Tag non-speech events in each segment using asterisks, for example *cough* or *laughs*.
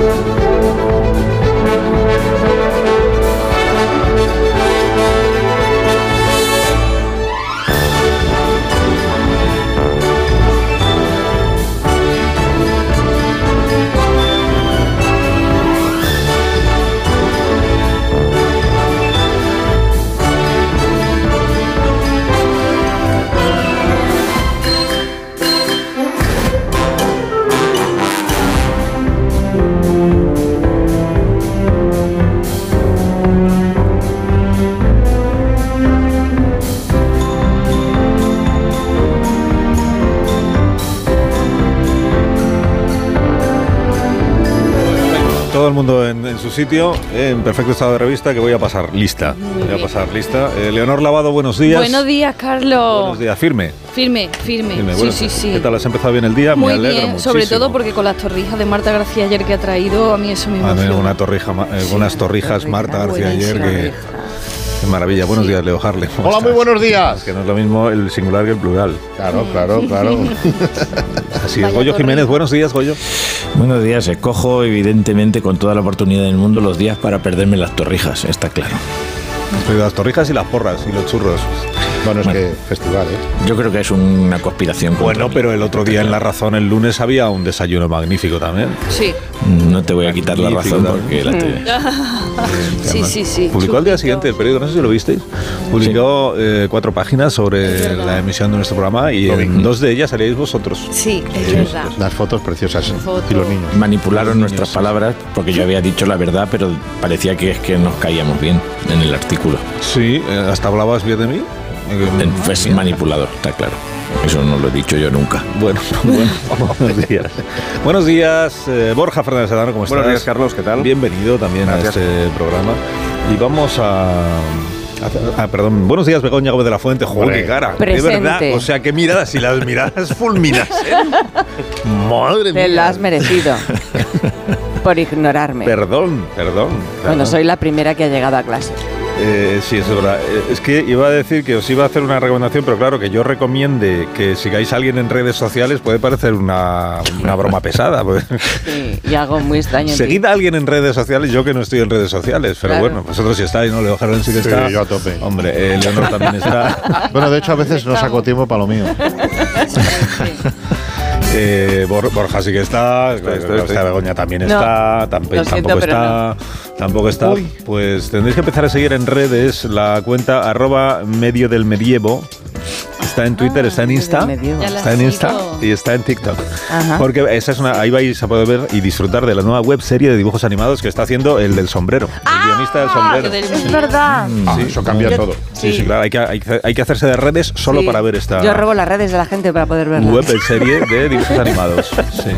Todo sitio, en perfecto estado de revista, que voy a pasar lista. Voy a pasar lista. Eh, Leonor Lavado, buenos días. Buenos días, Carlos. Buenos días, firme. Firme, firme. firme. Sí, Bueno, sí, sí. ¿Qué tal? ¿Has empezado bien el día? Muy me alegro bien, muchísimo. sobre todo porque con las torrijas de Marta García ayer que ha traído, a mí eso me Ah, emociona. una torrija, eh, unas torrijas Marta García ayer, que, qué maravilla. Buenos días, Leo Harlem. ¿cómo Hola, muy buenos días. Es que no es lo mismo el singular que el plural. Claro, claro, claro. *laughs* Así, Vaya Goyo. Jiménez, buenos días, Goyo. Buenos días, escojo evidentemente con toda la oportunidad del mundo los días para perderme las torrijas, está claro. Las torrijas y las porras y los churros. Bueno, es que festival, ¿eh? Yo creo que es una conspiración. Bueno, mí. pero el otro día en La Razón, el lunes, había un desayuno magnífico también. Sí, No te voy a quitar la Magnífico razón también. porque la te- *laughs* sí, sí, sí. Publicó al día siguiente el periódico, no sé si lo visteis. Publicó eh, cuatro páginas sobre la emisión de nuestro programa y en dos de ellas salíais vosotros. Sí, es Sí, verdad. Las fotos preciosas. Foto. Y los niños. manipularon Los nuestras niños. palabras porque yo había dicho la verdad, pero parecía que es que nos caíamos bien en el artículo. Sí, eh, hasta hablabas bien de mí. Bien. manipulador, está claro. Eso no lo he dicho yo nunca. Bueno, *laughs* bueno, *laughs* buenos días. Buenos días, eh, Borja Fernández Sedano, ¿cómo estás? Buenos días, Carlos, ¿qué tal? Bienvenido también Gracias. a este programa. Y vamos a... ah, perdón, buenos días, Begoña Gómez de la Fuente. Joder, qué cara. De Presente. verdad, o sea, qué miradas, si las miradas *laughs* fulminas. ¿eh? Madre Te mía. lo has merecido. por ignorarme. Perdón, perdón. Perdón. soy la primera que ha llegado a clase. Eh, sí, eso es verdad. Eh, Es que iba a decir que os iba a hacer una recomendación, pero claro, que yo recomiende que sigáis a alguien en redes sociales puede parecer una, una broma *laughs* pesada. pues. Sí, y algo muy extraño. Seguid a alguien en redes sociales, yo que no estoy en redes sociales, pero Claro. bueno, vosotros sí estáis, ¿no? Leo Jarón sí que Sí, está. yo a tope. Hombre, eh, Leonor también está. Bueno, de hecho, a veces no saco tiempo para lo mío. *laughs* Eh, Bor- Borja sí que está, Estoy, estoy, García estoy. Begoña también No, está, tamp- lo siento, tampoco está, tampoco está. Pues tendréis que empezar a seguir en redes la cuenta arroba medio del medievo. Está en Twitter, Ah, está en Insta, está en Insta sigo. y está en TikTok. Ajá. Porque esa es una, ahí vais a poder ver y disfrutar de la nueva web serie de dibujos animados que está haciendo el del sombrero, el guionista del sombrero. del- Es verdad. Ah, Sí. eso cambia todo. Sí, sí, claro, hay que, hay, que- hay que hacerse de redes solo Sí. para ver esta Yo robo las redes de la gente para poder verlas. web serie de dibujos *laughs* animados. Sí.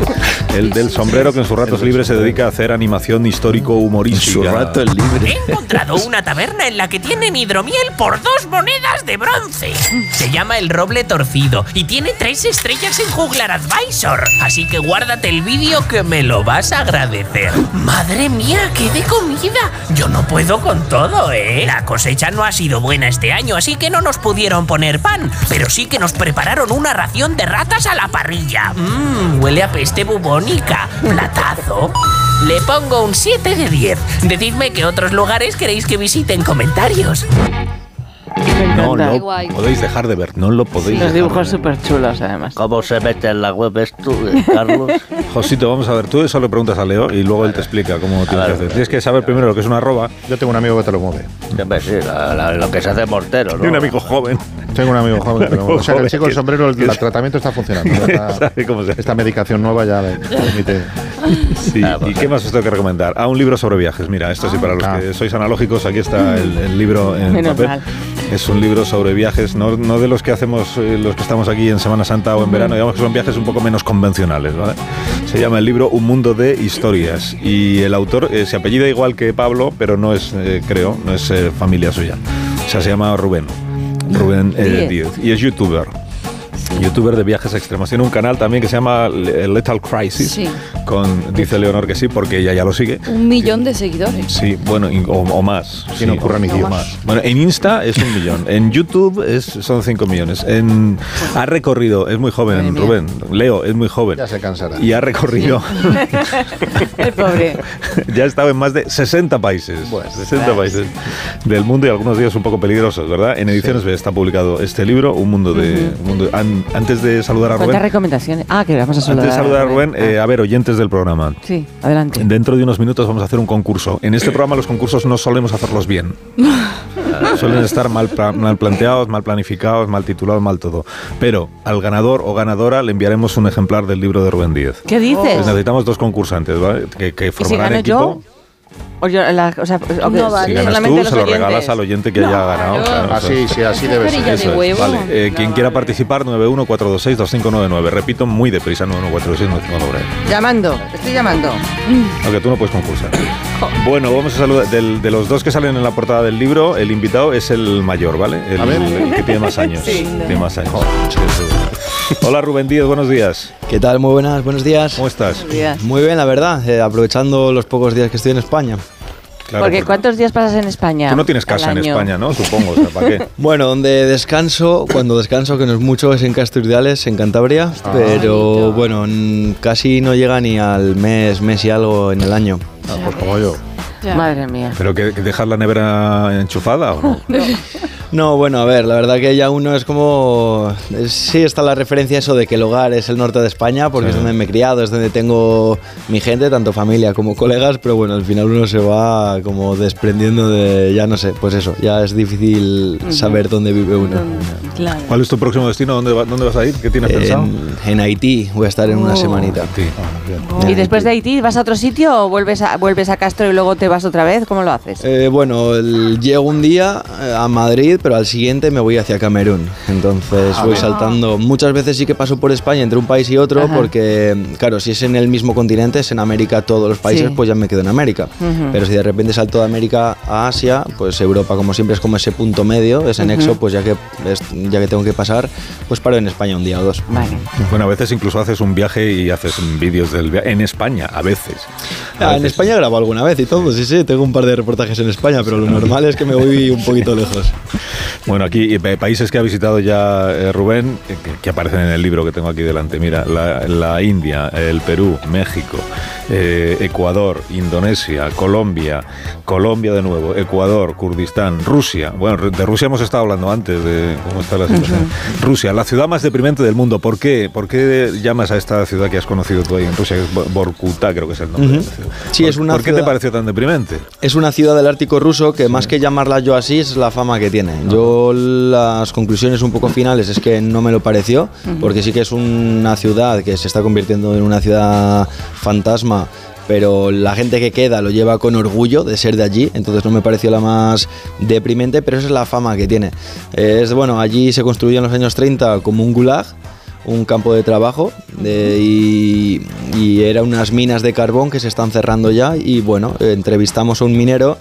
El del sombrero que en sus ratos libres se dedica a hacer animación histórico En humorística. su rato el *laughs* libre. He encontrado una taberna en la que tienen hidromiel por dos monedas de bronce. Se llama El Roble Torcido y tiene tres estrellas en Juglar Advisor. Así que guárdate el vídeo que me lo vas a agradecer. Madre mía, qué de comida. Yo no puedo con todo, ¿eh? La cosecha no ha sido buena este año, así que no nos pudieron poner pan. Pero sí que nos prepararon una ración de ratas a la parrilla. Mmm, huele a peste bubónica. Platazo. Le pongo un 7 de 10. Decidme qué otros lugares queréis que visite en comentarios. Me No lo guay. podéis dejar de ver, no lo podéis Los dejar dibujos de ver. súper chulos, además. ¿Cómo se mete en la web esto, eh, Carlos? *laughs* Josito, vamos a ver, tú eso le preguntas a Leo y luego él te explica cómo tienes que hacer. Tienes que saber primero lo que es una arroba. Yo tengo un amigo que te lo mueve. Sí, la- la- lo que se hace mortero, ¿no? Y un amigo joven. Tengo un amigo joven mueve. *laughs* O sea, que el chico del sombrero, el, tratamiento está funcionando. Esta, *laughs* Sabe cómo se hace. esta medicación nueva ya le permite. Sí, Ah, ¿Y pues, qué más os tengo que recomendar? Ah, un libro sobre viajes. Mira, esto sí, para los Ah. que sois analógicos, aquí está el, el libro en Menos papel. mal. Es un libro sobre viajes, no, no de los que hacemos eh, los que estamos aquí en Semana Santa o en verano, digamos que son viajes un poco menos convencionales. ¿vale? Se llama el libro Un mundo de historias y el autor eh, se apellida igual que Pablo, pero no es, eh, creo, no es eh, familia suya. O sea, se llama Rubén. Rubén eh, Díez. Y es youtuber. Youtuber de viajes extremos. Tiene un canal también que se llama Le- Lethal Crisis. Sí. Con, dice Leonor que sí, porque ella ya lo sigue. Un millón de seguidores. Sí, bueno, o, o más. Sí, no ocurra ni o Dios. más. Bueno, en Insta es un millón. *laughs* En YouTube es, son 5 millones. En, ha recorrido, es muy joven. Rubén. Leo, es muy joven. Ya se cansará. Y ha recorrido. *laughs* El pobre. *laughs* ya ha estado en más de 60 países. Bueno, 60 países del mundo y algunos días un poco peligrosos, ¿verdad? En Ediciones B está publicado este libro, Un Mundo de. un mundo- an- antes de saludar a ¿Cuántas Rubén. recomendaciones? Ah, que vamos a saludar. Antes de saludar a Rubén, eh, a ver, oyentes del programa. Sí, adelante. Dentro de unos minutos vamos a hacer un concurso. En este programa los concursos no solemos hacerlos bien. *laughs* Suelen estar mal, mal planteados, mal planificados, mal titulados, mal todo. Pero al ganador o ganadora le enviaremos un ejemplar del libro de Rubén Díez. ¿Qué dices? Pues necesitamos dos concursantes, ¿vale? Que, que ¿Y si formarán gano equipo. yo? O yo, la- o sea, o que No vale. Si ganas tú, se lo oyentes. regalas al oyente que haya ganado. claro, eso Así, sí, así debe ser. Eso es. Vale, eh, No quien vale. quiera participar, 914262599. Repito, muy deprisa, 914262599. Llamando, estoy llamando. Aunque tú no puedes concursar. Bueno, vamos a saludar. del- de los dos que salen en la portada del libro, el invitado es el mayor, ¿vale? El, A ver. el que tiene más años. Sí. Tiene más años. Hola Rubén Díaz, buenos días. ¿Qué tal? Muy buenas, buenos días. ¿Cómo estás? Buenos días. Muy bien, la verdad, eh, aprovechando los pocos días que estoy en España. Claro, Porque porque ¿cuántos días pasas en España? Tú no tienes casa en? España, ¿no? Supongo, o sea, ¿para qué? *laughs* Bueno, donde descanso, cuando descanso, que no es mucho, es en Casturdiales, en Cantabria, pero bueno, n- casi no llega ni al mes, mes y algo en el año. Ah, pues como yo. Ya. Madre mía. ¿Pero que, que dejas la nevera enchufada o no? *laughs* No, bueno, a ver, la verdad que ya uno es como... sí está la referencia eso de que el hogar es el norte de España, porque Sí. es donde me he criado, es donde tengo mi gente, tanto familia como colegas, pero bueno, al final uno se va como desprendiendo de, ya no sé, pues eso, ya es difícil saber dónde vive uno. Claro. ¿Cuál es tu próximo destino? ¿Dónde, va- dónde vas a ir? ¿Qué tienes pensado? En, Haití voy a estar en una Oh. semanita. Sí. ¿Y después de Haití vas a otro sitio o vuelves a, vuelves a Castro y luego te vas otra vez? ¿Cómo lo haces? Eh, bueno, el- llego un día eh, a Madrid, pero al siguiente me voy hacia Camerún. Entonces voy saltando. Muchas veces sí que paso por España entre un país y otro, Ajá. porque, claro, si es en el mismo continente, es en América todos los países, Sí. pues ya me quedo en América. Pero si de repente salto de América a Asia, pues Europa, como siempre, es como ese punto medio, ese nexo, pues ya que, es- ya que tengo que pasar, pues paro en España un día o dos. Vale. Bueno, a veces incluso haces un viaje y haces vídeos del viaje. En España, a veces. Ah, en. España grabo alguna vez y todo, sí, sí, tengo un par de reportajes en España, pero lo normal es que me voy un poquito lejos. Bueno, aquí eh, países que ha visitado ya eh, Rubén, eh, que, que aparecen en el libro que tengo aquí delante. Mira, la, la India, el Perú, México, eh, Ecuador, Indonesia, Colombia, Colombia de nuevo, Ecuador, Kurdistán, Rusia. Bueno, de Rusia hemos estado hablando antes de cómo está la situación. Rusia, la ciudad más deprimente del mundo. ¿Por qué? ¿Por qué llamas a esta ciudad que has conocido tú ahí en Rusia? que es Bo- Vorkuta, creo que es el nombre. de la Ujú. ciudad. Sí, ¿Por- es una ¿Por qué te ciudad- pareció tan deprimente? Es una ciudad del Ártico ruso que más que llamarla yo así es la fama que tiene. Yo las conclusiones un poco finales es que no me lo pareció, porque sí que es una ciudad que se está convirtiendo en una ciudad fantasma. Pero la gente que queda lo lleva con orgullo de ser de allí, entonces no me pareció la más deprimente, pero esa es la fama que tiene. Es bueno, allí se construyó en los años 30 como un gulag, un campo de trabajo y, y era unas minas de carbón que se están cerrando ya y bueno, entrevistamos a un minero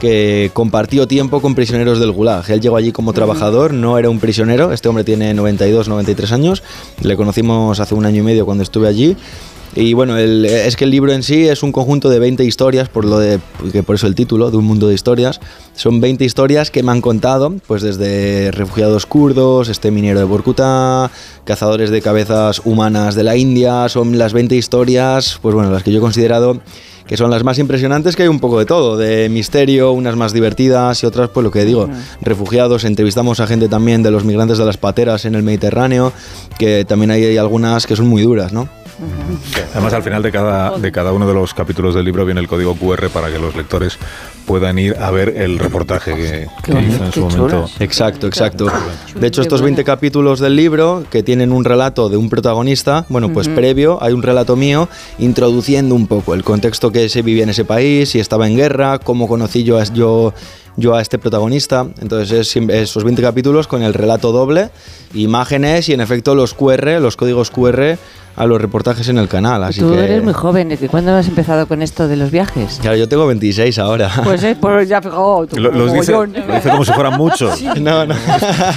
que compartió tiempo con prisioneros del Gulag. Él llegó allí como trabajador, no era un prisionero, este hombre tiene 92, 93 años, le conocimos hace un año y medio cuando estuve allí. Y bueno, el- es que el libro en sí es un conjunto de 20 historias, por lo de que por eso el título, de un mundo de historias. Son 20 historias que me han contado, pues desde refugiados kurdos, este minero de Borkuta, cazadores de cabezas humanas de la India, son las 20 historias, pues bueno, las que yo he considerado que son las más impresionantes, que hay un poco de todo, de misterio, unas más divertidas y otras, pues lo que digo, refugiados, entrevistamos a gente también de los migrantes de las pateras en el Mediterráneo, que también hay, hay algunas que son muy duras, ¿no? Además, al final de cada, de cada uno de los capítulos del libro viene el código QR para que los lectores puedan ir a ver el reportaje que, hizo en su momento. Exacto, exacto. De hecho, estos bueno. 20 capítulos del libro, que tienen un relato de un protagonista, bueno, pues previo hay un relato mío introduciendo un poco el contexto que se vivía en ese país, si estaba en guerra, cómo conocí yo, a- yo yo a este protagonista. Entonces es esos 20 capítulos con el relato doble, imágenes y en efecto los QR, los códigos QR a los reportajes en el canal. Así Tú que, eres muy joven. ¿desde ¿Cuándo has empezado con esto de los viajes? Claro, yo tengo 26 ahora. Pues, eh, pues ya tú, Lo- los dice, lo dice como si fueran muchos. no, no.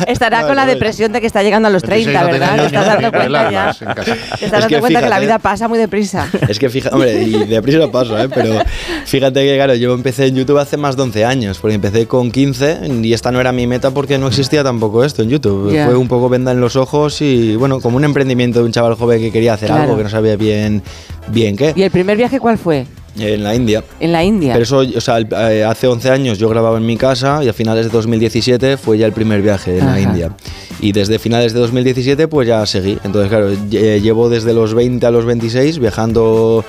Estará No, con la no, depresión de que está llegando a los 30, 26 no tiene ¿verdad? Te años estás dando cuenta ya. Te estás Es dando que cuenta que la vida pasa muy deprisa. *laughs* Es que fíjate, hombre, y deprisa paso, ¿eh? Pero fíjate que, claro, yo empecé en YouTube hace más de 11 años, porque empecé con 15 y esta no era mi meta porque no existía tampoco esto en YouTube. Ya. Fue un poco venda en los ojos y, bueno, como un emprendimiento de un chaval joven que quería hacer Claro. algo que no sabía bien, bien qué, ¿Y el primer viaje cuál fue? en la India. En la India. Pero eso, o sea, eh, hace 11 años yo grababa en mi casa y a finales de 2017 fue ya el primer viaje en Ajá. la India. Y desde finales de 2017 pues ya seguí. Entonces, claro, lle- llevo desde los 20 a los 26 viajando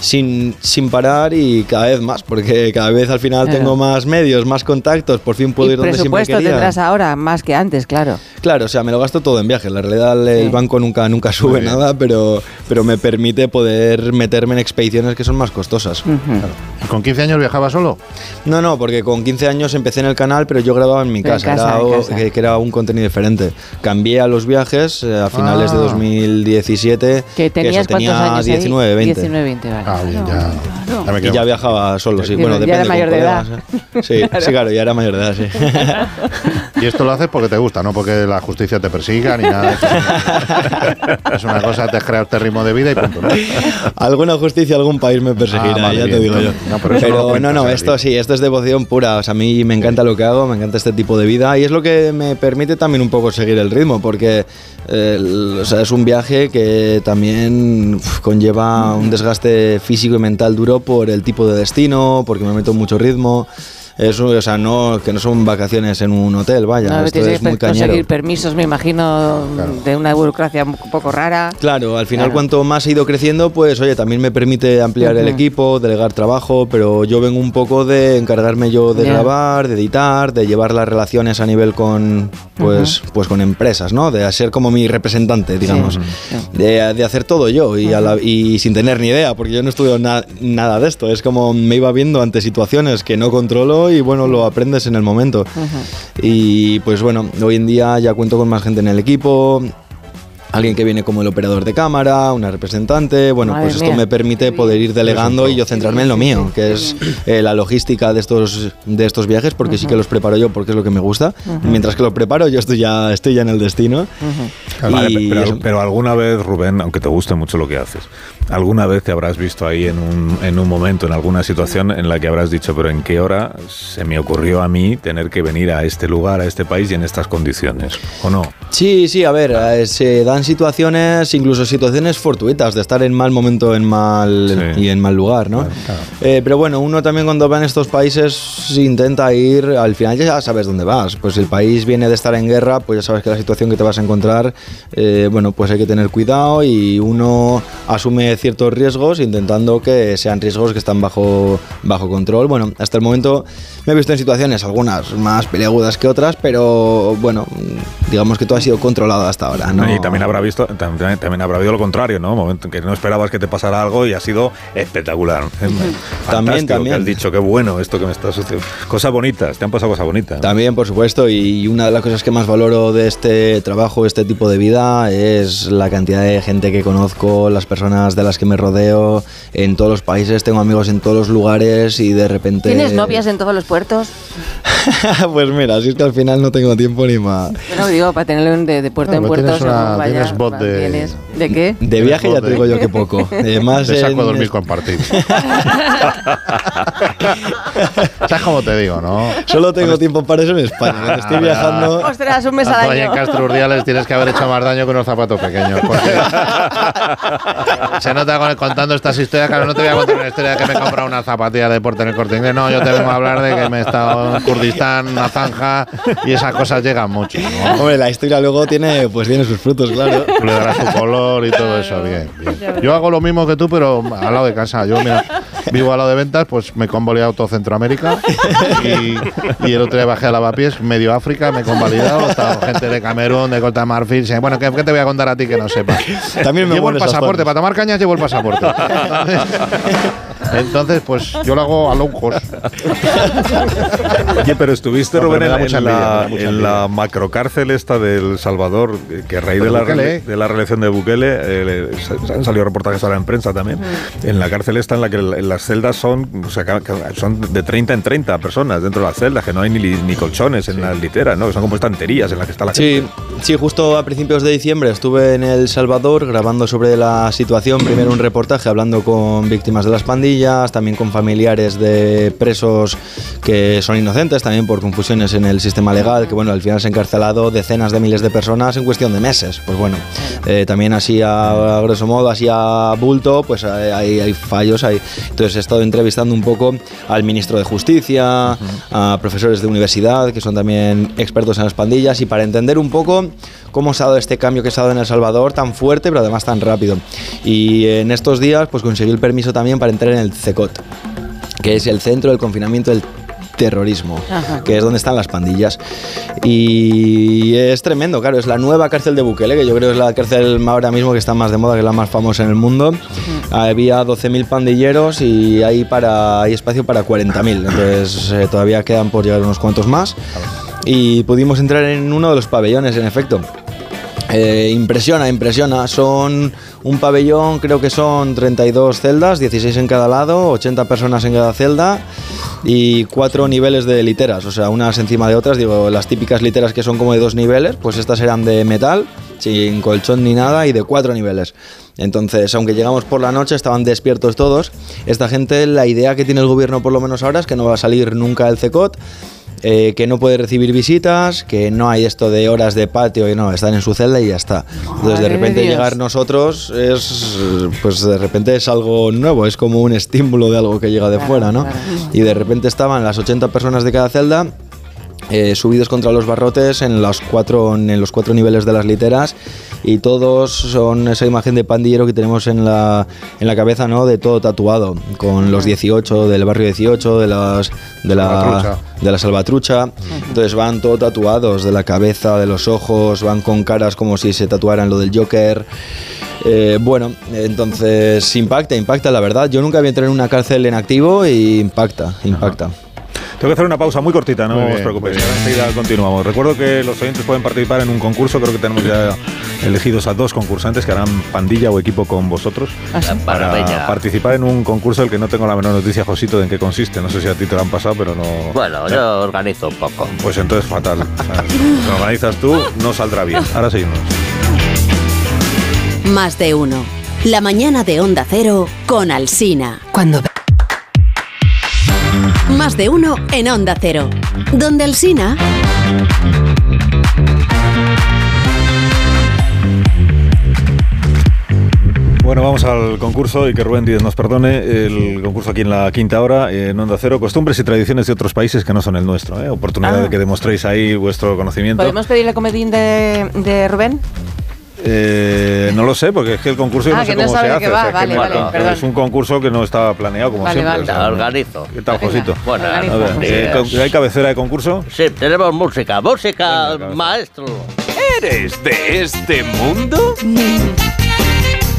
sin, sin parar y cada vez más, porque cada vez al final Claro. tengo más medios, más contactos, por fin puedo y ir donde siempre presupuesto quería. tendrás ahora, más que antes, claro. Claro, o sea, me lo gasto todo en viajes. La realidad, el Sí. banco nunca, nunca sube nada, pero, pero me permite poder meterme en expediciones que son más costosas. Ujú. ¿Y ¿Con 15 años viajaba solo? No, no, porque con 15 años empecé en el canal, pero yo grababa en mi casa, casa, era, casa. Que, que era un contenido diferente. Cambié a los viajes eh, a finales Ah. de 2017. Que tenías eso, tenía cuántos años 19, ahí? 20. 19, 20, vale. Ah, bien, ya. claro. ya me Y ya viajaba solo, sí. Ya Bueno, era depende. mayor con de edad. colegas, ¿eh? Sí, *laughs* sí, claro, ya era mayor de edad, sí. *laughs* Y esto lo haces porque te gusta, no porque la justicia te persiga ni nada. es una cosa, te has creado este ritmo de vida y punto. ¿no? Alguna justicia, algún país me perseguirá, Ah, vale, ya te digo yo. No, pero eso no no, cuentas, no, esto sí, esto es devoción pura. O sea, a mí me encanta lo que hago, me encanta este tipo de vida y es lo que me permite también un poco seguir el ritmo, porque eh, el- o sea, es un viaje que también uf, conlleva un desgaste físico y mental duro por el tipo de destino, porque me meto mucho ritmo. Es, un- o sea, no, que no son vacaciones en un hotel, vaya. No, esto tienes es muy que conseguir cañero. permisos, me imagino, de una burocracia un poco rara. Claro, al final Claro. cuanto más he ido creciendo, pues oye, también me permite ampliar el Ujú. equipo, delegar trabajo, pero yo vengo un poco de encargarme yo de Ya. grabar, de editar, de llevar las relaciones a nivel con pues, pues con empresas, ¿no? De ser como mi representante, digamos. De, de hacer todo yo y, a la- y sin tener ni idea, porque yo no estudio na- nada de esto. Es como me iba viendo ante situaciones que no controlo y bueno, lo aprendes en el momento. Y pues bueno, hoy en día ya cuento con más gente en el equipo. Alguien que viene como el operador de cámara, una representante. Bueno, Madre pues esto mía. me permite poder ir delegando y yo centrarme en lo mío, que es eh, la logística de estos, de estos viajes, porque sí que los preparo yo porque es lo que me gusta. Mientras que lo preparo, yo estoy ya, estoy ya en el destino. Vale, pero alguna vez, Rubén, aunque te guste mucho lo que haces, alguna vez te habrás visto ahí en un, en un momento, en alguna situación en la que habrás dicho, pero ¿en qué hora se me ocurrió a mí tener que venir a este lugar, a este país y en estas condiciones? ¿O no? Sí, sí, a ver, eh, se dan situaciones, incluso situaciones fortuitas, de estar en mal momento en mal, Sí. y en mal lugar, ¿no? Eh, pero bueno, uno también cuando va en estos países intenta ir, al final ya sabes dónde vas. Pues si el país viene de estar en guerra, pues ya sabes que la situación que te vas a encontrar, eh, bueno, pues hay que tener cuidado y uno asume ciertos riesgos intentando que sean riesgos que están bajo, bajo control. Bueno, hasta el momento me he visto en situaciones, algunas más peleagudas que otras, pero bueno, digamos que todo ha sido controlado hasta ahora. ¿no? Y también habrá visto, también, también habrá habido lo contrario, ¿no? Momento en que no esperabas que te pasara algo y ha sido espectacular. Fantástico, También, que también. has dicho, qué bueno esto que me está sucediendo. Cosas bonitas, te han pasado cosas bonitas. También, por supuesto, y una de las cosas que más valoro de este trabajo, este tipo de vida, es la cantidad de gente que conozco, las personas de las que me rodeo en todos los países, tengo amigos en todos los lugares y de repente... ¿Tienes novias en todos los puertos? *laughs* pues mira, si es que al final no tengo tiempo ni más. Bueno, digo, para tenerlo en- de, de puerto Ah, en puerto. tienes una- vaya, tienes bot de- tienes. ¿De qué? De viaje ya te digo yo que poco. *laughs* Eh, más Te saco en- a dormir compartir. *laughs* ¿Sabes cómo te digo, no? Solo tengo tiempo para eso en España. Estoy Ah, viajando... Ostras, un mes al ahí en año. Castro Urdiales tienes que haber hecho más daño que unos zapatos pequeños. porque se nota con- contando estas historias. Claro, no te voy a contar una historia de que me he comprado una zapatilla de deporte en el corte inglés. No, yo te vengo a hablar de que me he estado en Kurdistán, una zanja, y esas cosas llegan mucho. ¿no? Hombre, la historia luego tiene, pues tiene sus frutos, claro. Le darás su color y todo eso, bien, bien. Yo hago lo mismo que tú, pero al lado de casa. Yo, mira, vivo al lado de ventas, pues me he convalidado todo Centroamérica y, y el otro día bajé a lavapiés, medio África, me he convalidado, estaba gente de Camerún, de Costa Marfil. Bueno, ¿qué, qué te voy a contar a ti que no sepas? También me llevo el pasaporte, para tomar cañas llevo el pasaporte. *laughs* Entonces, pues yo lo hago a low cost. Oye, pero estuviste, No, pero Rubén, da en, mucha en la, en la macrocárcel esta del Salvador, eh, que a raíz De de la, Bukele. de la reelección de Bukele, eh, se- han salido reportajes ahora en prensa también, en la cárcel esta en la que las celdas son, o sea, son de 30 en 30 personas dentro de las celdas, que no hay ni, ni colchones en las literas, ¿no? Que son como estanterías en las que está la Sí, gente. sí, justo a principios de diciembre estuve en El Salvador grabando sobre la situación. Primero un reportaje hablando con víctimas de las pandillas, también con familiares de presos que son inocentes, también por confusiones en el sistema legal, que bueno, al final se han encarcelado decenas de miles de personas en cuestión de meses. Pues bueno, eh, también así a, a grosso modo, así a bulto, pues hay, hay- fallos. Hay. Entonces he estado entrevistando un poco al ministro de Justicia, a profesores de universidad que son también expertos en las pandillas y para entender un poco cómo se ha dado este cambio que se ha dado en El Salvador tan fuerte pero además tan rápido. Y en estos días pues conseguí el permiso también para entrar en el CECOT, que es el Centro del Confinamiento del Terrorismo, Ajá. que es donde están las pandillas. Y es tremendo, claro, es la nueva cárcel de Bukele, que yo creo que es la cárcel ahora mismo que está más de moda, que es la más famosa en el mundo. Había 12.000 pandilleros y hay, para, hay espacio para 40.000, entonces eh, todavía quedan por llegar unos cuantos más. Y pudimos entrar en uno de los pabellones, en efecto. Eh, impresiona, impresiona. Son un pabellón, creo que son 32 celdas, 16 en cada lado, 80 personas en cada celda y cuatro niveles de literas, o sea, unas encima de otras. Digo, las típicas literas que son como de dos niveles, pues estas eran de metal, sin colchón ni nada y de cuatro niveles. Entonces, aunque llegamos por la noche, estaban despiertos todos. Esta gente, la idea que tiene el gobierno por lo menos ahora es que no va a salir nunca el CECOT eh, que no puede recibir visitas, que no hay esto de horas de patio y no, están en su celda y ya está. Entonces de de repente Dios. llegar nosotros es, pues de repente es algo nuevo, es como un estímulo de algo que llega de Claro, fuera, ¿no? claro. Y de repente estaban las 80 personas de cada celda eh, subidos contra los barrotes en, las cuatro, en los cuatro niveles de las literas y todos son esa imagen de pandillero que tenemos en la, en la cabeza, ¿no? De todo tatuado, con los 18 del barrio 18, de las de la, Salvatrucha. de la salvatrucha. Entonces van todo tatuados de la cabeza, de los ojos, van con caras como si se tatuaran lo del Joker. Eh, bueno, entonces impacta, impacta la verdad. Yo nunca había entrado en una cárcel en activo y impacta, impacta. Tengo que hacer una pausa muy cortita, no Muy os preocupéis. bien. enseguida continuamos. Recuerdo que los oyentes pueden participar en un concurso. Creo que tenemos ya elegidos a dos concursantes que harán pandilla o equipo con vosotros para Maravilla. participar en un concurso del que no tengo la menor noticia, Josito, de en qué consiste. No sé si a ti te lo han pasado, pero no. Bueno, yo organizo un poco. Pues entonces fatal. O sea, si lo organizas tú, no saldrá bien. Ahora seguimos. Más de uno. La mañana de Onda Cero con Alsina. Cuando Más de uno en Onda Cero. Donde Alsina. Bueno, vamos al concurso y que Rubén Díez nos perdone. El concurso aquí en la quinta hora, en Onda Cero. Costumbres y tradiciones de otros países que no son el nuestro. ¿eh? Oportunidad Ah. de que demostréis ahí vuestro conocimiento. ¿Podemos pedirle comedín de, de Rubén? Eh, no lo sé, porque es que el concurso yo Ah, no sé cómo se hace. Es un concurso que no estaba planeado, como Vale, siempre. vale. o sea, La organizo. ¿Qué tal. Josito? Bueno, eh, ¿hay cabecera de concurso? Sí, tenemos música. Música, Venga, maestro. ¿Eres de este mundo?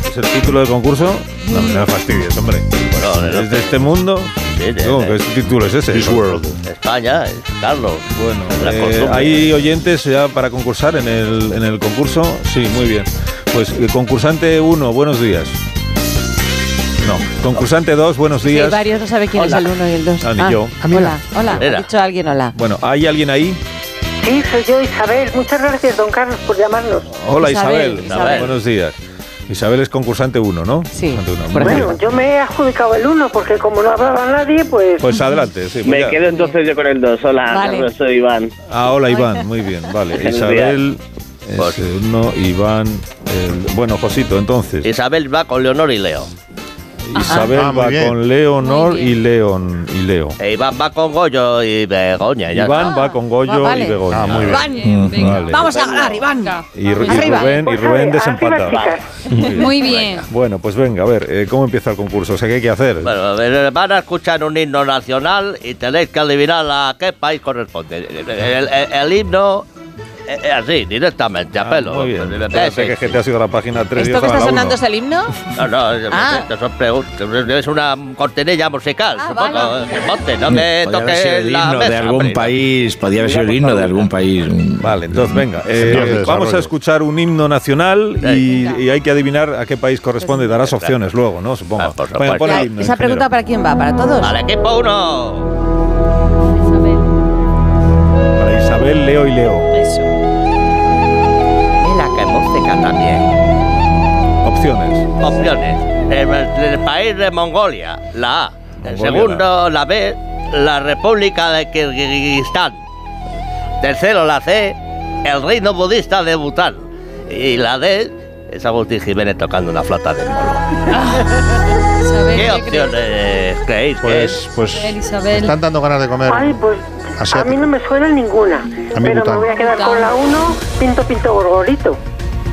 ¿Es el título del concurso? No, no me fastidies, hombre. Bueno, ¿Es de este mundo? Sí, No, ¿Qué título es ese? This world. España, es Carlos. Bueno, eh. ¿hay oyentes ya para concursar en el, en el concurso? Sí, muy bien. Pues eh, concursante 1, buenos días. No, concursante 2, buenos Sí, días. varios no sabe quién Hola. es el uno y el dos. Ah, ni yo. Hola, hola. Ha dicho alguien hola. Bueno, ¿hay alguien ahí? Sí, soy yo, Isabel. Muchas gracias, don Carlos, por llamarnos. Hola Isabel, Isabel. Isabel. Buenos días. Isabel es concursante 1, ¿no? Sí, uno. Bueno, yo me he adjudicado el uno porque como no hablaba nadie, pues... Pues adelante, sí. pues Me ya. quedo entonces yo con el 2. Hola, Vale. Carlos, soy Iván. Ah, hola Iván, muy bien, vale. Isabel es Pues- uno, Iván. el- bueno, Josito, entonces. Isabel va con Leonor y Leo. Isabel Ah, va bien. con Leonor y. León y Leo. E Iván va con Goyo y Begoña. Ya Iván está. va con Goyo Ah, vale. y Begoña. Ah, muy bien. Iván, Mm, venga. vale. Vamos a ganar, Iván. Y, y. Rubén, y Rubén desempata. Muy bien. Bueno, pues venga, a ver, eh, ¿cómo empieza el concurso? O sea, ¿qué hay que hacer? Bueno, a ver, van a escuchar un himno nacional y tenéis que adivinar a qué país corresponde. El, el- el himno eh, eh, así, directamente, a pelo. Ah, Muy bien. Eh, Espérate sí, que, que sí. te has ido a la página 3 ¿Esto que está sonando es el himno? No, no, es- Ah. es- son preguntas, es una cortinilla musical, Ah, supongo. vale. Que monte, no me Podría haber sido toques el la himno mesa, de algún hombre. país, podría haber sido el himno de algún país. Vale, entonces venga. eh, vamos a escuchar un himno nacional y, Venga. y hay que adivinar a qué país corresponde. Darás opciones luego, ¿no? Supongo. Ah, por Venga, supuesto. pon el Ya, himno, ¿Esa pregunta ingeniero. para quién va? ¿Para todos? Al equipo 1. Para Isabel, Leo y Leo. Eso. Opciones. Opciones. El, el país de Mongolia, la A. El Mongolia, segundo, la B, la República de Kirguistán. Tercero, la C, el reino budista de Bután. Y la D, es Agustín Jiménez tocando una flauta de molo. Isabel, ¿Qué ¿qué opciones creéis que Pues, es? pues Isabel, me están dando ganas de comer. Ay, pues a mí no me suena ninguna. pero Bután. me voy a quedar Bután. con la 1, pinto, pinto, gorgorito.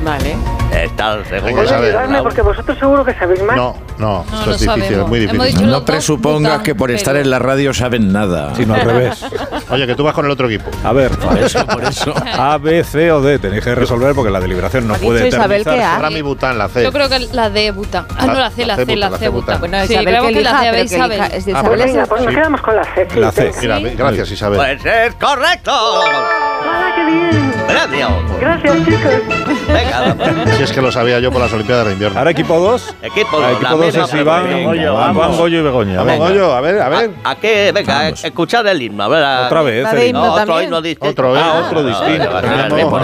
Vale. ¿Estás seguro? Venga, Voy a Isabel. ayudarme porque vosotros seguro que sabéis más. No, no, No, esto es difícil, sabemos. es muy difícil. No presupongas que por estar pero- en la radio saben nada. Sino al revés. *laughs* Oye, que tú vas con el otro equipo. A ver. Por eso, por eso. *laughs* A, B, C o D. Tenéis que resolver porque la deliberación no Ha puede Isabel eternizarse. A. Ahora mi Bután, la C. Yo creo que la de Bután. Ah, no, la C, la C, la C, Bután. Bueno, Sí, Isabel creo que que la elija, C, pero que Isabel. elija. Es de Ah, Isabel Pues es venga, pues nos quedamos con la C. Sí, La C. sí. Mira, gracias Isabel. Pues es correcto. ¡Hala, qué bien! Premio. Gracias, chicos. Venga, vamos. *laughs* Si es que lo sabía yo por las Olimpiadas de invierno. Ahora equipo 2. Equipo, Ah, la equipo 2 misma es Iván, Goyo, Juan. Goyo y Begoña. Vamos, Venga. Goyo, a ver, a ver. ¿A, a qué? Venga, Vamos. escuchar el himno. A ver, a- Otra vez. El himno. No, otro himno distinto. Otro, ¿eh? Ah, otro distinto.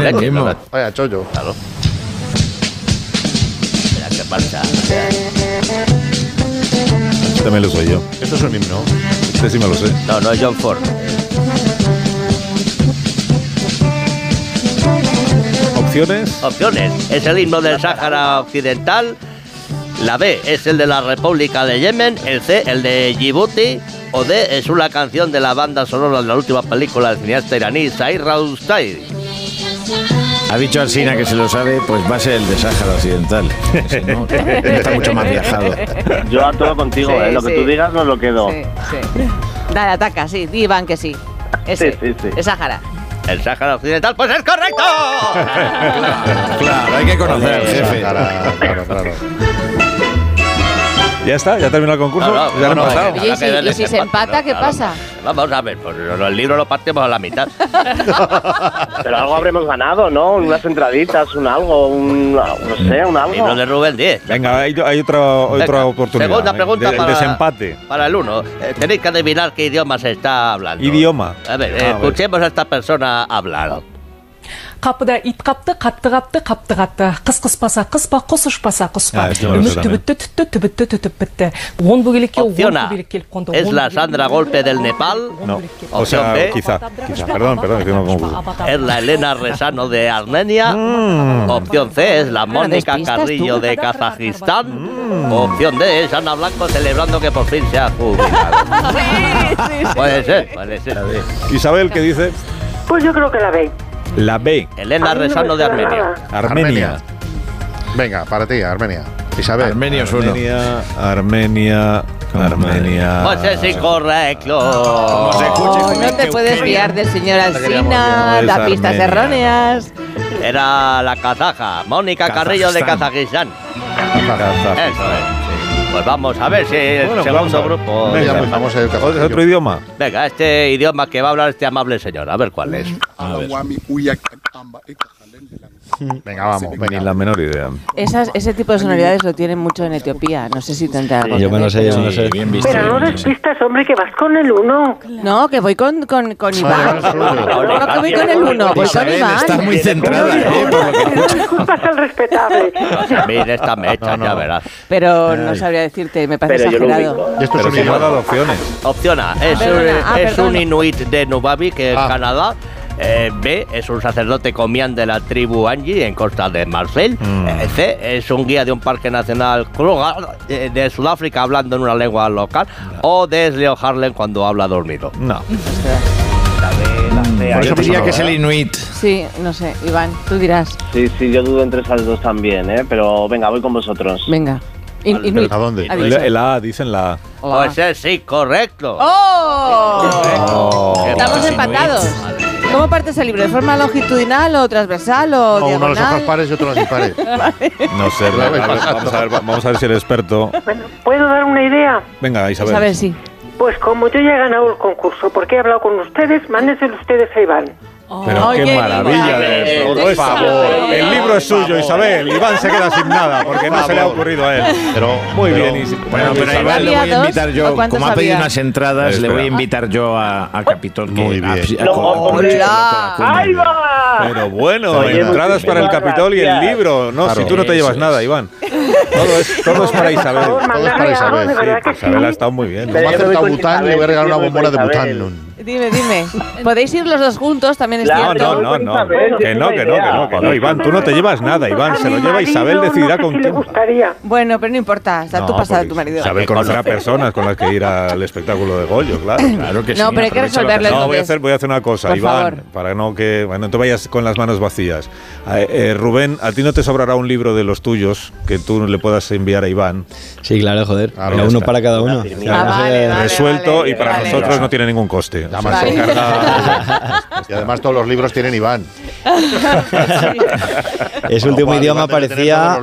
el mismo, ¿eh? Vaya, chollo. Claro. Mira qué pasa. Este me lo soy yo. Esto es un himno. Este sí me lo sé. No, no es John Ford. Opciones. Opciones. Es el himno del Sáhara Occidental. La B es el de la República de Yemen. El C, el de Djibouti. O D es una canción de la banda sonora de la última película del cineasta iraní Said Roustai. Ha dicho Alsina que se lo sabe, pues va a ser el de Sáhara Occidental. No, está mucho más viajado. Yo a todo contigo, Sí, ¿eh? Lo que tú digas no lo quedo. Sí, sí. Dale, ataca, sí. Di, Iván, que sí. Ese. Sí, sí, sí. Es Sáhara. El Sáhara Occidental, pues es correcto. *laughs* Claro, hay que conocer al jefe. Claro, claro, claro. ¿Ya está? ¿Ya terminó el concurso? No, no, ¿Ya han pasado? no, Oye, ¿y si- y si se empata, qué pasa? Vamos a ver, pues el libro lo partimos a la mitad. *laughs* Pero algo habremos ganado, ¿no? Unas entraditas, un algo, un. No sé, un algo. Libro de Rubén Díez. Venga, hay, hay otra, otra Venga, oportunidad. Segunda ¿eh? pregunta De- para, Desempate. para el uno. Eh, tenéis que adivinar qué idioma se está hablando. Idioma. A ver, Ah, eh, a ver. escuchemos a esta persona hablar қапыда ит қапты қатты қапты қапты қатты қыс қыспаса қыспа құс ұшпаса құспа Ah, esto me lo sé үміт también. түбітті түтті түбітті түтіп бітті он бөгелекке он Opción A. көбелек келіп қонды Es он la бөгелек- Sandra Golpe del Nepal. No. O Opción sea, B. quizá. quizá. Perdón, perdón, que no confundo. Es la Elena Resano de Armenia. Mm. Opción C es la Mónica despistas Carrillo tú. de Kazajistán. Mm. Opción D es Ana Blanco celebrando que por fin se ha jubilado. *laughs* Puede ser, puede ser. Isabel, ¿qué dice? Pues yo creo que la B. La B. Elena no Resano de Armenia. Armenia. Venga, para ti, Armenia. Isabel. Armenio es uno. Armenia, Armenia, Armenia. Pues es incorrecto. Oh, no te puedes fiar del señor Alsina, Es da pistas Armenia. erróneas. Era la kazaja, Mónica Carrillo de Kazajistán. Kazaj. Eso es. Pues vamos a ver si el Bueno, segundo vamos a- grupo. Venga, muy famoso el ¿Es Kazaj. otro idioma? Venga, este idioma que va a hablar este amable señor, a ver cuál es. Venga, vamos. Ni Venga. la menor idea. Esas, ese tipo de sonoridades lo tienen mucho en Etiopía. No sé si tendrá algo. Yo que me lo sé, yo pero- me lo sé. bien visto. Pero no despistas, hombre, que vas con el 1. No, que voy con, con, con Iván. Ah, No, que voy con el uno, voy con Iván. estás muy centrada, ¿eh? Disculpas al respetable. Mira, esta mecha, ya verás. Pero no sabría decirte, me parece yo exagerado. esto es un idioma. dado opciones. Opción A, es, Perdona, un, ah, es un inuit de Nubabik, que es Ah. Canadá. Eh, B es un sacerdote comián de la tribu Angie en costa de Marseille. Mm. Eh, C es un guía de un parque nacional Kruger eh, de Sudáfrica hablando en una lengua local. O D es Leo Harlem cuando habla dormido. No. Por Yo eso diría que es el. Inuit. Sí, no sé, Iván, tú dirás. Sí, sí, yo dudo entre esas dos también, ¿eh? Pero venga, voy con vosotros. Venga. In- Inuit. ¿A dónde? El, A, dicen la Hola. Pues es sí, correcto. ¡Oh! Correcto. Oh. Estamos empatados. ¿Cómo partes el libro? ¿De forma longitudinal o transversal o No, uno los diagonal? ojos pares y otro los impares. *laughs* No sé, a ver, vamos a ver, vamos a ver si el experto. ¿Puedo dar una idea? Venga, Isabel. Ver, sí. Pues como yo ya he ganado el concurso, porque he hablado con ustedes, mándenselo ustedes a Iván. Pero Ay, qué, qué maravilla de eso. Por favor. El libro es suyo, Isabel. Iván se queda sin nada porque no se le ha ocurrido a él. Pero, Muy pero- bien. Is- Bueno, pero a Isabel. Iván le voy ¿Había a invitar yo, ¿O cuántos como ha pedido había? unas entradas, le voy a invitar yo a, a Capitol. Muy bien. ¡Ahí va! Pero bueno, entradas para el Capitol y el libro. No, Claro. si tú no te llevas nada. Iván. *laughs* Todo es, todo es para Isabel. Todo es para Isabel, sí, Isabel ha estado muy bien. Como ha acertado Bután, le voy a Isabel, regalar una bombona de Isabel. Bután. Dime, dime. Podéis ir los dos juntos, también es No, cierto. no, no, no. Isabel, Que no, que no, que no, que no. Iván, tú no te llevas nada, Iván. Se lo lleva Isabel, decidirá no con quién. gustaría. Bueno, pero no importa. Está No, tú pasada tu marido. Isabel conocerá personas con las que ir al espectáculo de Goyo, claro. *laughs* Claro que sí. No, pero hay que ocasión. No, voy a hacer, voy a hacer una cosa, Por Iván, favor. para no que, bueno, tú vayas con las manos vacías. Eh, eh, Rubén, a ti no te sobrará un libro de los tuyos que tú le puedas enviar a Iván, Sí, claro, joder. Claro, uno está. para cada uno. Ah, no vale, vale. resuelto y para vale. nosotros no tiene ningún coste. Más Y además todos los libros tienen Iván. *laughs* Ese último cual, idioma parecía,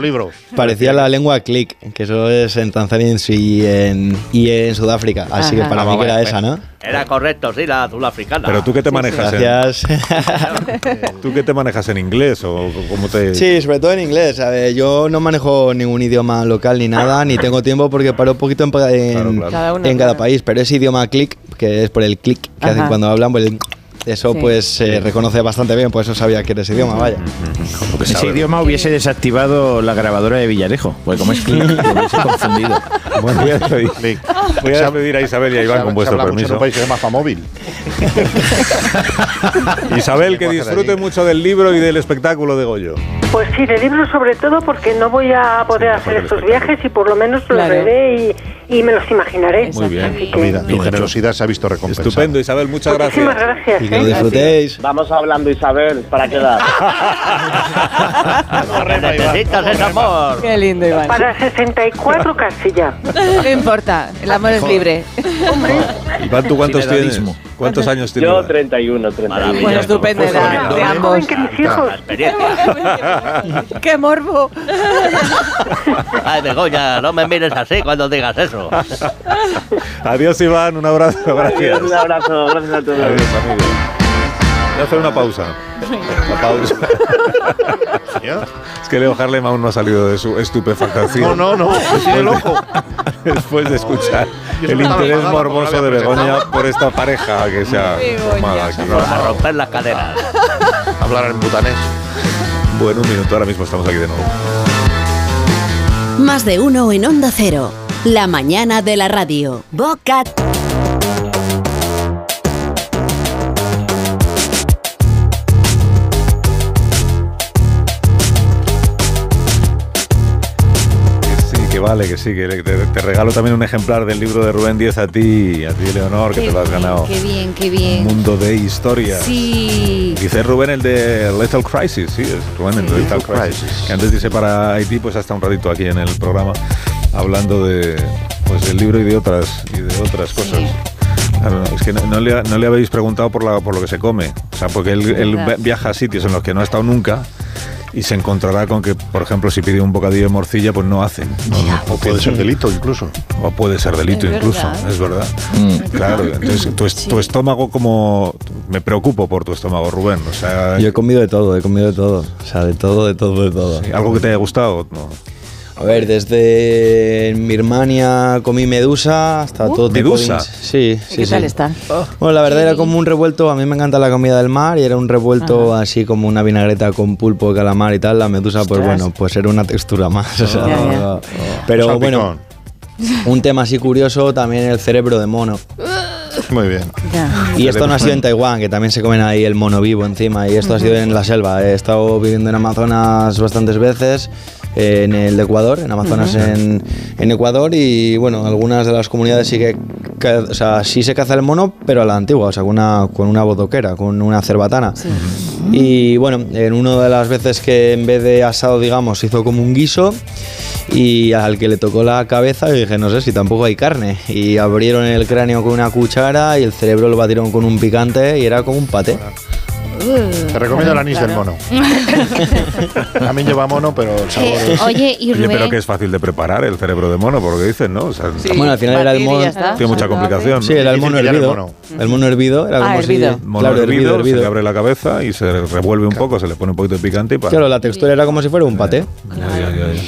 parecía la lengua click, que eso es en Tanzania y en, y en, Sudáfrica. Así que para mí que era esa, ¿no? Era correcto, sí, la azul africana. Pero tú qué te manejas, en, Gracias. *laughs* tú qué te manejas en inglés o cómo te Sí, sobre todo en inglés. A ver, yo no manejo ningún idioma local ni nada, ni tengo tiempo porque paro un poquito en, en- Claro, claro. Cada en país. Pero ese idioma click, que es por el click que hacen Ajá. cuando hablan, pues el- eso Sí. pues se reconoce bastante bien, por eso sabía que era ese idioma, vaya. Porque Ese idioma hubiese desactivado la grabadora de Villarejo, porque como es click, lo *laughs* hubiese confundido. Bueno, voy a despedir, Clic. voy a despedir a Isabel y a Iván Se con vuestro habla mucho en permiso. un país que se llama Famóvil. *laughs* Isabel, que disfrute mucho del libro y del espectáculo de Goyo. Pues sí, de libros sobre todo porque no voy a poder mejor hacer estos viajes y por lo menos los Claro. veré y, y me los imaginaré. Muy bien. Que- Mira, tu generosidad se ha visto recompensada. Estupendo, Isabel, muchas Muchísimas gracias. gracias. Y que lo ¿eh? disfrutéis. Vamos hablando, Isabel, para quedar. *laughs* Necesitas es amor. Qué lindo, Iván. Para 64 casi ya. No importa, el amor es libre. Iván, ¿tú cuántos tienes? ¿Cuántos años tienes? Yo 31, 31. Maravilla. Bueno, estupenda Pues, edad de ambos. que mis hijos. ¡Qué morbo! Ay, Begoña, no me mires así cuando digas eso. Adiós, Iván, un abrazo, gracias. Un abrazo, gracias a todos. Adiós, amigo. Voy a hacer una pausa. La pausa. es que Leo Harlem aún no ha salido de su estupefactación. No, no, no, tiene loco. Después de escuchar el interés morboso de Begoña por esta pareja que se ha formado aquí. A romper las caderas. Hablar en butanés. Bueno, un minuto, ahora mismo estamos aquí de nuevo. Más de uno en Onda Cero. La mañana de la radio. Bocat. Vale, que sí, que te, te regalo también un ejemplar del libro de Rubén Díez a ti, a ti, Leonor, que te lo has ganado. Qué bien, qué Un bien. mundo de historia. Sí. Dice Rubén el de Lethal Crisis, sí, es Rubén el de Lethal Lethal Crisis. Crisis. Que antes de irse para Haití, pues hasta un ratito aquí en el programa, hablando de pues del libro y de otras y de otras cosas. Claro, es que no, no le, no le habéis preguntado por, la, por lo que se come. O sea, porque él, viaja a sitios en los que no ha estado nunca y se encontrará con que, por ejemplo, si pide un bocadillo de morcilla, pues no hacen. No, no, O puede ser delito incluso. o puede ser delito Es incluso, verdad. es verdad. Mm. Claro, entonces tu, es- tu estómago como... Me preocupo por tu estómago, Rubén. O sea, Yo he comido de todo, he comido de todo. O sea, de todo, de todo, de todo. sí, algo que te haya gustado. No. A ver, desde Birmania comí medusa hasta todo tipo ¿Medusa? de... Sí, sí, ¿Qué sí. tal está? Bueno, la verdad era como un revuelto, a mí me encanta la comida del mar y era un revuelto así como una vinagreta con pulpo, calamar y tal. La medusa, pues bueno, pues era una textura más. *laughs* o sea, Ya, ya. no- Pero Salpicón. bueno, un tema así curioso también el cerebro de mono. Muy bien. Ya. Y esto no ha sido en Taiwán, que también se comen ahí el mono vivo encima, y esto ha sido en la selva. He estado viviendo en Amazonas bastantes veces, eh, en el de Ecuador, en Amazonas en, en Ecuador, y bueno, algunas de las comunidades sí que, ca- o sea, sí se caza el mono, pero a la antigua, o sea, con una, con una bodoquera, con una cerbatana. Y bueno, en una de las veces que en vez de asado, digamos, se hizo como un guiso y al que le tocó la cabeza y dije, no sé si tampoco hay carne. Y abrieron el cráneo con una cuchara y el cerebro lo batieron con un picante y era como un paté. Te recomiendo el anís del mono. *laughs* También lleva mono, pero el sabor Eh, es... oye, y Oye, Rubén, pero que es fácil de preparar el cerebro de mono, por lo que dicen, ¿no? O sea, Bueno, al final era el mono. tiene mucha complicación. Sí, era el mono hervido. El mono hervido era Ah, como si- hervido. Mono claro, hervido, hervido, se le hervido. abre la cabeza y se revuelve un poco, se le pone un poquito de picante y para. Claro, la textura era como si fuera un paté.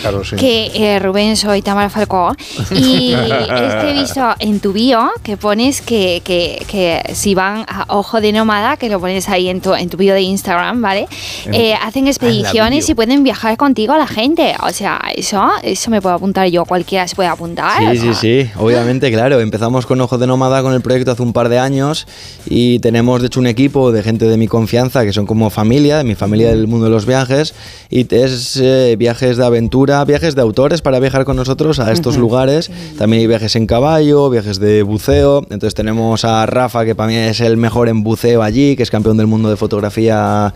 Claro, sí. que eh, Rubén, soy Tamara Falcó y *laughs* es que he visto en tu bio que pones que, que, que si van a Ojo de Nómada, que lo pones ahí en tu, en tu bio de Instagram, ¿vale? Eh, hacen expediciones y pueden viajar contigo a la gente. O sea, eso, eso me puedo apuntar yo, cualquiera se puede apuntar. Sí, sí, sea. sí, obviamente, claro. Empezamos con Ojo de Nómada con el proyecto hace un par de años y tenemos, de hecho, un equipo de gente de mi confianza que son como familia, de mi familia del mundo de los viajes. Y es eh, viajes de aventura, viajes de autores para viajar con nosotros a estos lugares. También hay viajes en caballo, viajes de buceo. Entonces tenemos a Rafa, que para mí es el mejor en buceo allí, que es campeón del mundo de fotografía fotografía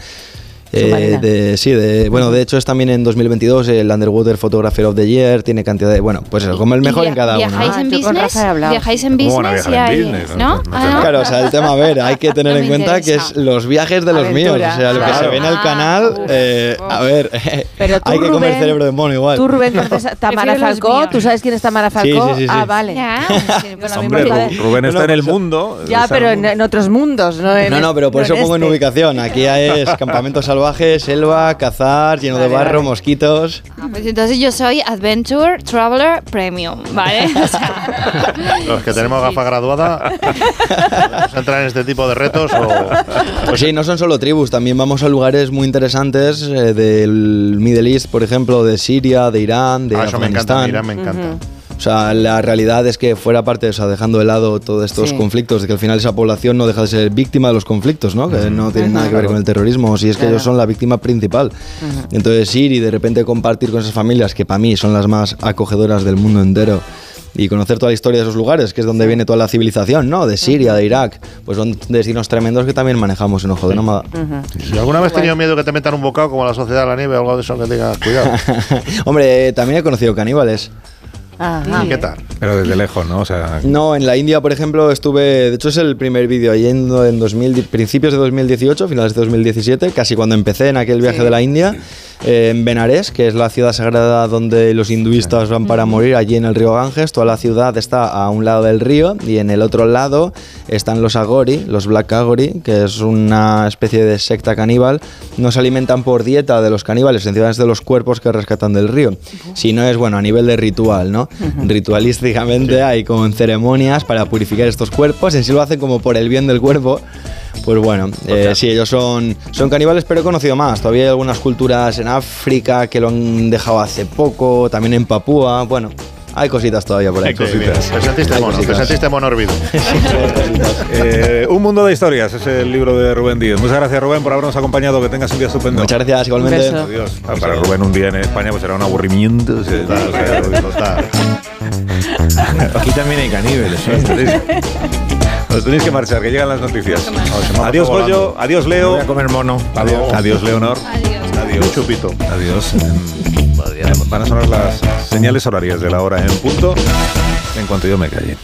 eh, de, sí, de, bueno, de hecho es también en 2022 el Underwater Photographer of the Year, tiene cantidad de, bueno, pues eso, como el ¿Y mejor en cada uno. ¿Viajáis en Ah, business? ¿Viajáis en ¿Cómo van a business? y ahí- business? ¿No? No, no sé. Ah. Claro, o sea, el tema, a ver, hay que tener No en cuenta que es los viajes de los Aventura. míos. O sea, lo que Claro. se ve en el Ah, canal, uf, eh, a ver, *laughs* Pero tú, hay que comer Rubén, cerebro de mono igual. Tú, Rubén, *laughs* Tamara Falcó. ¿Tú sabes quién es Tamara Sí, Falcó? sí, sí, sí. Ah, vale. *laughs* Hombre, Rubén está en el pues- mundo. Ya, pero en, otros mundos, ¿no? En No, no, pero por eso pongo en este. ubicación. Aquí es campamento salvaje, selva, cazar, lleno de Vale, barro, vale. mosquitos. Ah, pues entonces yo soy Adventure Traveler Premium, ¿vale? *laughs* O sea, Los que tenemos gafa graduada, ¿vamos a entrar en este tipo de retos o...? Pues sí, no son solo tribus, también vamos a lugares muy interesantes eh, del Middle East, por ejemplo, de Siria, de Irán, de Ah, eso me encanta, Afganistán. mira, me encanta. O sea, la realidad es que fuera parte, o sea, dejando de lado todos estos Sí. conflictos, de que al final esa población no deja de ser víctima de los conflictos, ¿no? Que no tienen nada que ver con el terrorismo, si es que Claro. ellos son la víctima principal. Entonces ir y de repente compartir con esas familias, que para mí son las más acogedoras del mundo entero, y conocer toda la historia de esos lugares, que es donde viene toda la civilización, ¿no? De Siria, de Irak, pues son destinos tremendos que también manejamos en Ojo de Nómada. ¿Y alguna vez has tenido miedo que te metan un bocado como la Sociedad de la Nieve o algo de eso que digas, cuidado? *laughs* Hombre, también he conocido caníbales. Ajá. ¿Qué tal? Pero desde lejos, ¿no? O sea, No, en la India, por ejemplo, estuve. De hecho, es el primer vídeo yendo en 2000, principios de 2018, finales de 2017, casi cuando empecé en aquel viaje de la India, eh, en Benares, que es la ciudad sagrada donde los hinduistas van para morir, allí en el río Ganges. Toda la ciudad está a un lado del río y en el otro lado están los Agori, los Black Agori, que es una especie de secta caníbal. No se alimentan por dieta de los caníbales, encima es de los cuerpos que rescatan del río, sino es, bueno, a nivel de ritual, ¿no? *laughs* Ritualísticamente hay como ceremonias para purificar estos cuerpos, en sí lo hacen como por el bien del cuerpo. Pues bueno, eh, sí, ellos son, son caníbales, pero he conocido más. Todavía hay algunas culturas en África que lo han dejado hace poco, también en Papúa. Bueno, hay cositas todavía por ahí. Hay mono, te cositas. sentiste mono hervido. *laughs* eh, Un mundo de historias es el libro de Rubén Díez. Muchas gracias, Rubén, por habernos acompañado. Que tengas un día estupendo. Muchas gracias, igualmente. Un beso. Adiós. Ah, Para Rubén, un día en España pues será un aburrimiento. o sea. *laughs* Aquí también hay caníbales. ¿eh? Os tenéis, que marchar, que llegan las noticias. Adiós. Goyo. Adiós, Leo. Voy a comer mono. Adiós. Adiós, Leonor. Adiós. Chupito. Adiós. Van a sonar las señales horarias de la hora en punto en cuanto yo me calle.